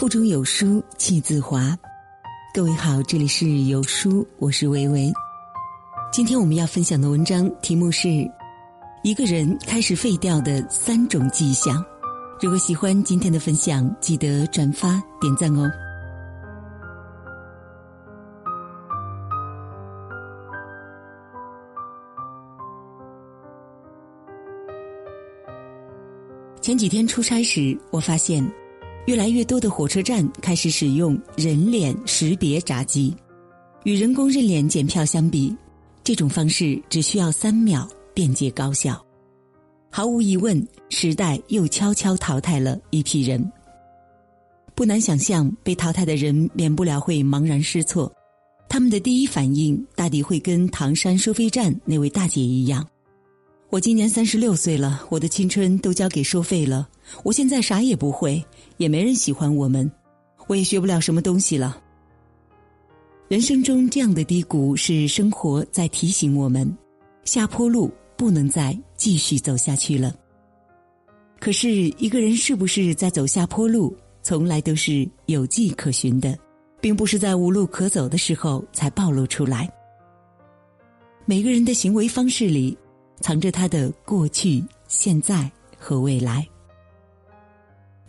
腹中有书气自华。各位好，这里是有书，我是维维。今天我们要分享的文章题目是《一个人开始废掉的三种迹象》。如果喜欢今天的分享，记得转发点赞哦。前几天出差时，我发现。越来越多的火车站开始使用人脸识别闸机，与人工认脸检票相比，这种方式只需要三秒，便捷高效。毫无疑问，时代又悄悄淘汰了一批人。不难想象，被淘汰的人免不了会茫然失措，他们的第一反应大抵会跟唐山收费站那位大姐一样：“我今年三十六岁了，我的青春都交给收费了。”我现在啥也不会，也没人喜欢我们，我也学不了什么东西了。人生中这样的低谷是生活在提醒我们，下坡路不能再继续走下去了。可是一个人是不是在走下坡路，从来都是有迹可循的，并不是在无路可走的时候才暴露出来。每个人的行为方式里，藏着他的过去、现在和未来。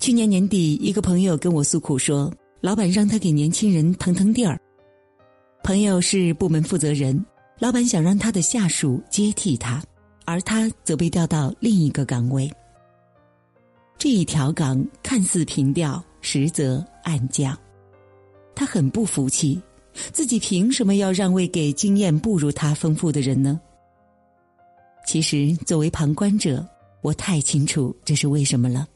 去年年底，一个朋友跟我诉苦说，老板让他给年轻人腾腾地儿。朋友是部门负责人，老板想让他的下属接替他，而他则被调到另一个岗位。这一调岗看似平调，实则暗降。他很不服气，自己凭什么要让位给经验不如他丰富的人呢？其实，作为旁观者，我太清楚这是为什么了。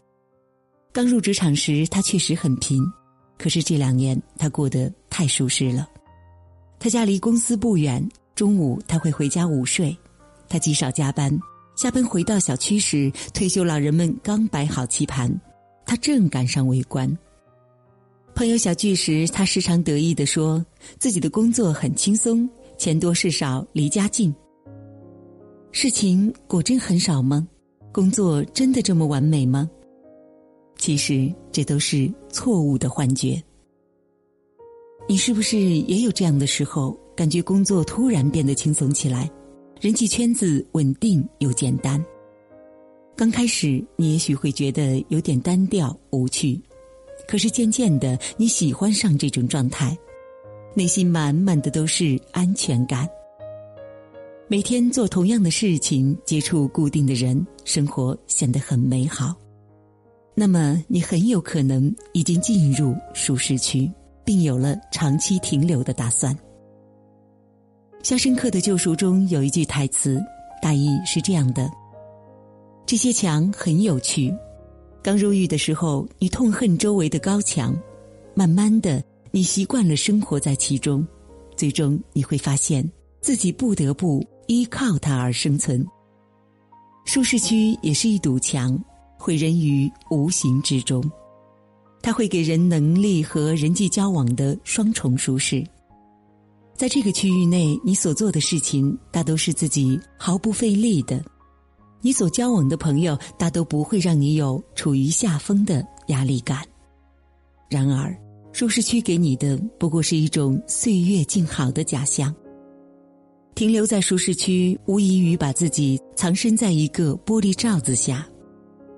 刚入职场时，他确实很贫，可是这两年他过得太舒适了。他家离公司不远，中午他会回家午睡，他极少加班。下班回到小区时，退休老人们刚摆好棋盘，他正赶上围观。朋友小聚时，他时常得意地说自己的工作很轻松，钱多事少，离家近。事情果真很少吗？工作真的这么完美吗？其实这都是错误的幻觉。你是不是也有这样的时候，感觉工作突然变得轻松起来，人际圈子稳定又简单？刚开始你也许会觉得有点单调无趣，可是渐渐的你喜欢上这种状态，内心满满的都是安全感。每天做同样的事情，接触固定的人，生活显得很美好。那么，你很有可能已经进入舒适区，并有了长期停留的打算。《肖申克的救赎》中有一句台词，大意是这样的：这些墙很有趣。刚入狱的时候，你痛恨周围的高墙，慢慢的，你习惯了生活在其中，最终你会发现自己不得不依靠它而生存。舒适区也是一堵墙。毁人于无形之中，它会给人能力和人际交往的双重舒适。在这个区域内，你所做的事情大都是自己毫不费力的，你所交往的朋友大都不会让你有处于下风的压力感。然而，舒适区给你的不过是一种岁月静好的假象。停留在舒适区，无异于把自己藏身在一个玻璃罩子下。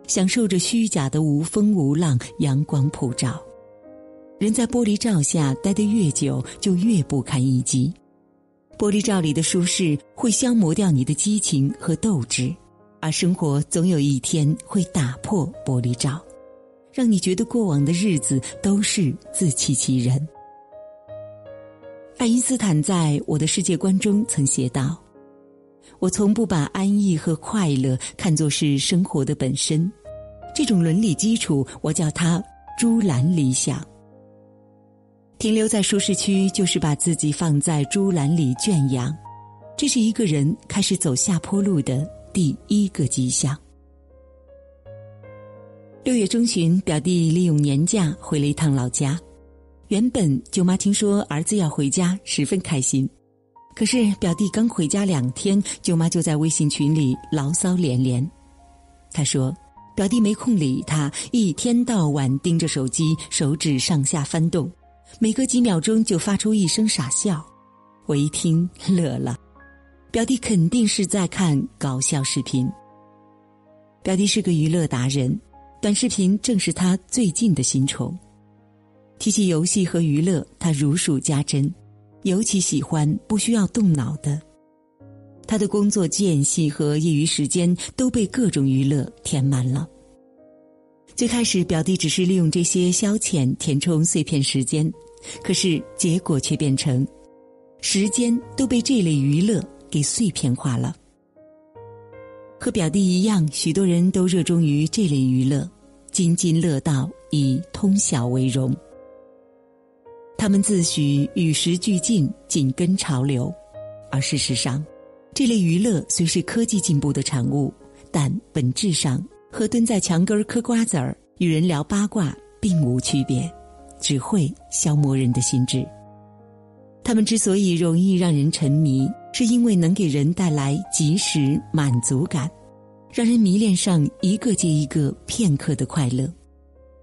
享受着虚假的无风无浪、阳光普照，人在玻璃罩下待得越久，就越不堪一击。玻璃罩里的舒适会消磨掉你的激情和斗志，而生活总有一天会打破玻璃罩，让你觉得过往的日子都是自欺欺人。爱因斯坦在我的世界观中曾写道。我从不把安逸和快乐看作是生活的本身，这种伦理基础，我叫它“猪栏理想”。停留在舒适区，就是把自己放在猪栏里圈养，这是一个人开始走下坡路的第一个迹象。六月中旬，表弟利用年假回了一趟老家，原本舅妈听说儿子要回家，十分开心。可是表弟刚回家两天，舅妈就在微信群里牢骚连连。她说：“表弟没空理他，一天到晚盯着手机，手指上下翻动，每隔几秒钟就发出一声傻笑。我一听乐了，表弟肯定是在看搞笑视频。表弟是个娱乐达人，短视频正是他最近的新宠。提起游戏和娱乐，他如数家珍，尤其喜欢不需要动脑的。他的工作间隙和业余时间都被各种娱乐填满了。最开始，表弟只是利用这些消遣填充碎片时间，可是结果却变成，时间都被这类娱乐给碎片化了。和表弟一样，许多人都热衷于这类娱乐，津津乐道，以通晓为荣。他们自诩与时俱进，紧跟潮流，而事实上，这类娱乐虽是科技进步的产物，但本质上和蹲在墙根嗑瓜子儿、与人聊八卦并无区别，只会消磨人的心智。他们之所以容易让人沉迷，是因为能给人带来即时满足感，让人迷恋上一个接一个片刻的快乐。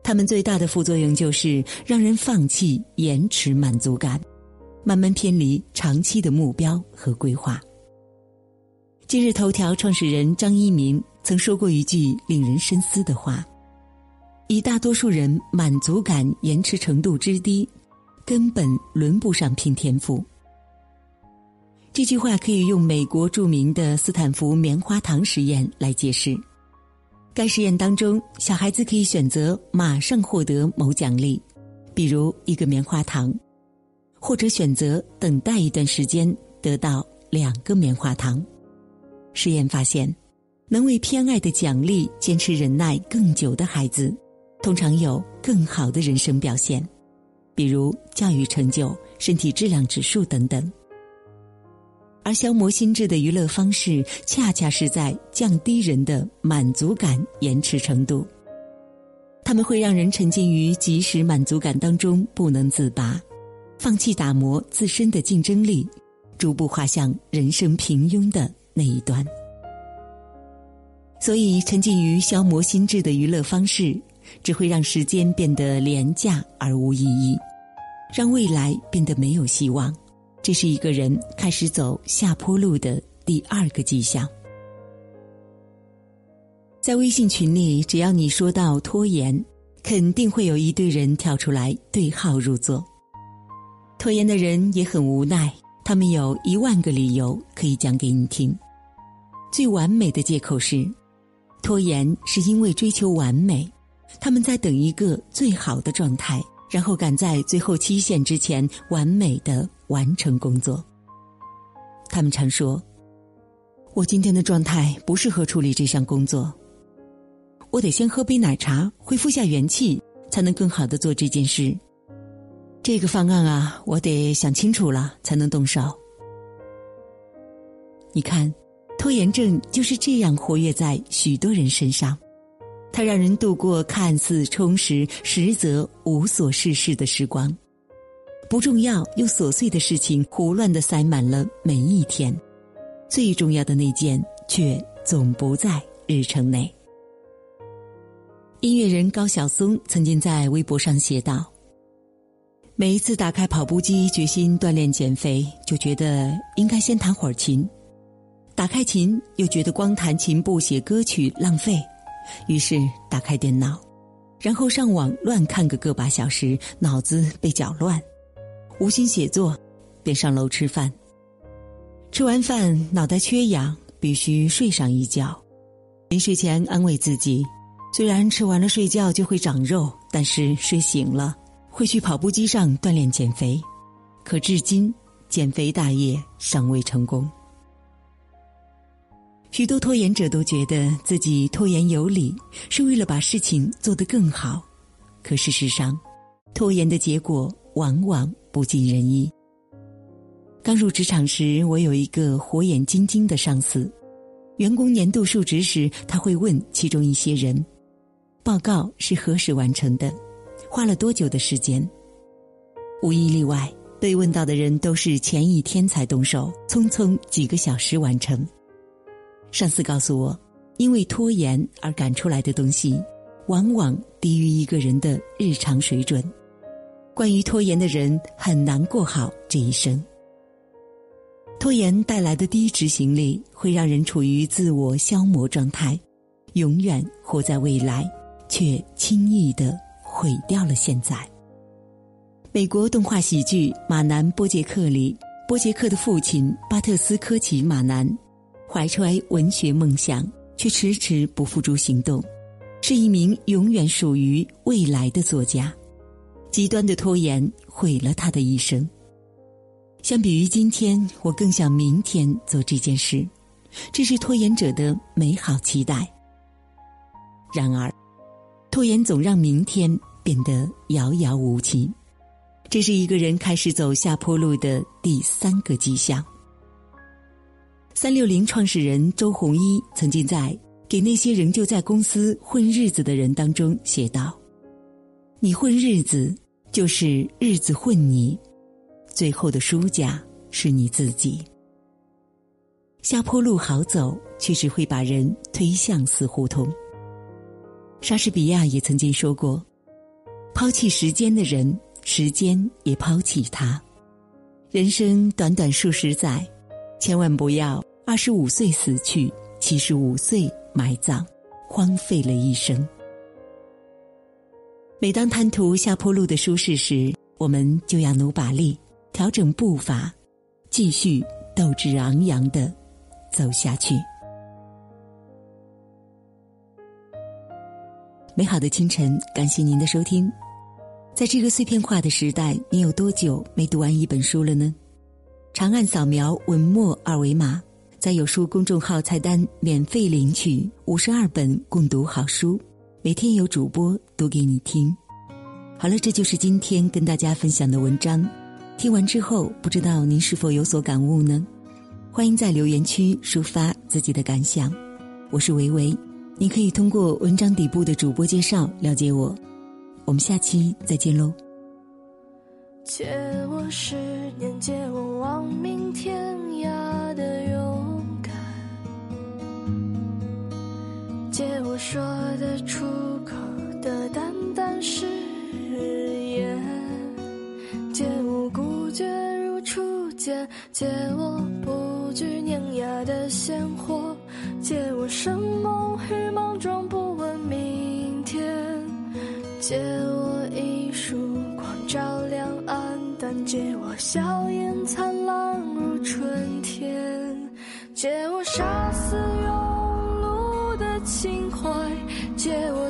他们最大的副作用就是让人放弃延迟满足感，慢慢偏离长期的目标和规划。今日头条创始人张一鸣曾说过一句令人深思的话：“以大多数人满足感延迟程度之低，根本轮不上拼天赋。”这句话可以用美国著名的斯坦福棉花糖实验来解释。该实验当中，小孩子可以选择马上获得某奖励，比如一个棉花糖，或者选择等待一段时间得到两个棉花糖。实验发现，能为偏爱的奖励坚持忍耐更久的孩子，通常有更好的人生表现，比如教育成就、身体质量指数等等。而消磨心智的娱乐方式，恰恰是在降低人的满足感延迟程度。他们会让人沉浸于即时满足感当中不能自拔，放弃打磨自身的竞争力，逐步滑向人生平庸的那一端。所以，沉浸于消磨心智的娱乐方式，只会让时间变得廉价而无意义，让未来变得没有希望。这是一个人开始走下坡路的第二个迹象。在微信群里，只要你说到拖延，肯定会有一堆人跳出来对号入座。拖延的人也很无奈，他们有一万个理由可以讲给你听。最完美的借口是，拖延是因为追求完美，他们在等一个最好的状态。然后赶在最后期限之前完美的完成工作。他们常说：“我今天的状态不适合处理这项工作，我得先喝杯奶茶恢复下元气，才能更好的做这件事。这个方案啊，我得想清楚了才能动手。”你看，拖延症就是这样活跃在许多人身上。它让人度过看似充实，实则无所事事的时光，不重要又琐碎的事情胡乱的塞满了每一天，最重要的那件却总不在日程内。音乐人高晓松曾经在微博上写道：“每一次打开跑步机，决心锻炼减肥，就觉得应该先弹会儿琴；打开琴，又觉得光弹琴不写歌曲浪费。”于是打开电脑，然后上网乱看个个把小时，脑子被搅乱，无心写作，便上楼吃饭。吃完饭脑袋缺氧，必须睡上一觉。临睡前安慰自己，虽然吃完了睡觉就会长肉，但是睡醒了会去跑步机上锻炼减肥。可至今减肥大业尚未成功。许多拖延者都觉得自己拖延有理，是为了把事情做得更好。可事实上，拖延的结果往往不尽人意。刚入职场时，我有一个火眼金睛的上司。员工年度述职时，他会问其中一些人：“报告是何时完成的？花了多久的时间？”无一例外，被问到的人都是前一天才动手，匆匆几个小时完成。上司告诉我，因为拖延而赶出来的东西，往往低于一个人的日常水准。关于拖延的人，很难过好这一生。拖延带来的低执行力，会让人处于自我消磨状态，永远活在未来，却轻易的毁掉了现在。美国动画喜剧《马南波杰克》里，波杰克的父亲巴特斯科奇·马南，怀揣文学梦想，却迟迟不付诸行动，是一名永远属于未来的作家。极端的拖延毁了他的一生。相比于今天，我更想明天做这件事，这是拖延者的美好期待。然而，拖延总让明天变得遥遥无期，这是一个人开始走下坡路的第三个迹象。三六零创始人周鸿祎曾经在《给那些仍旧在公司混日子的人》当中写道：“你混日子，就是日子混你。”最后的输家是你自己。下坡路好走，却只会把人推向死胡同。莎士比亚也曾经说过：“抛弃时间的人，时间也抛弃他。”人生短短数十载，千万不要二十五岁死去，七十五岁埋葬，荒废了一生。每当贪图下坡路的舒适时，我们就要努把力。调整步伐，继续斗志昂扬的走下去。美好的清晨，感谢您的收听。在这个碎片化的时代，你有多久没读完一本书了呢？长按扫描文末二维码，在有书公众号菜单免费领取五十二本共读好书，每天有主播读给你听。好了，这就是今天跟大家分享的文章。听完之后，不知道您是否有所感悟呢？欢迎在留言区抒发自己的感想。我是维维，你可以通过文章底部的主播介绍了解我。我们下期再见喽。借我十年，借我亡命天涯的勇敢，借我说得出口的淡淡誓言，借我孤。绝如初见，借我不惧碾压的鲜活，借我生猛与莽撞，不问明天，借借我笑颜灿烂如春天，借我杀死庸碌的情怀，借我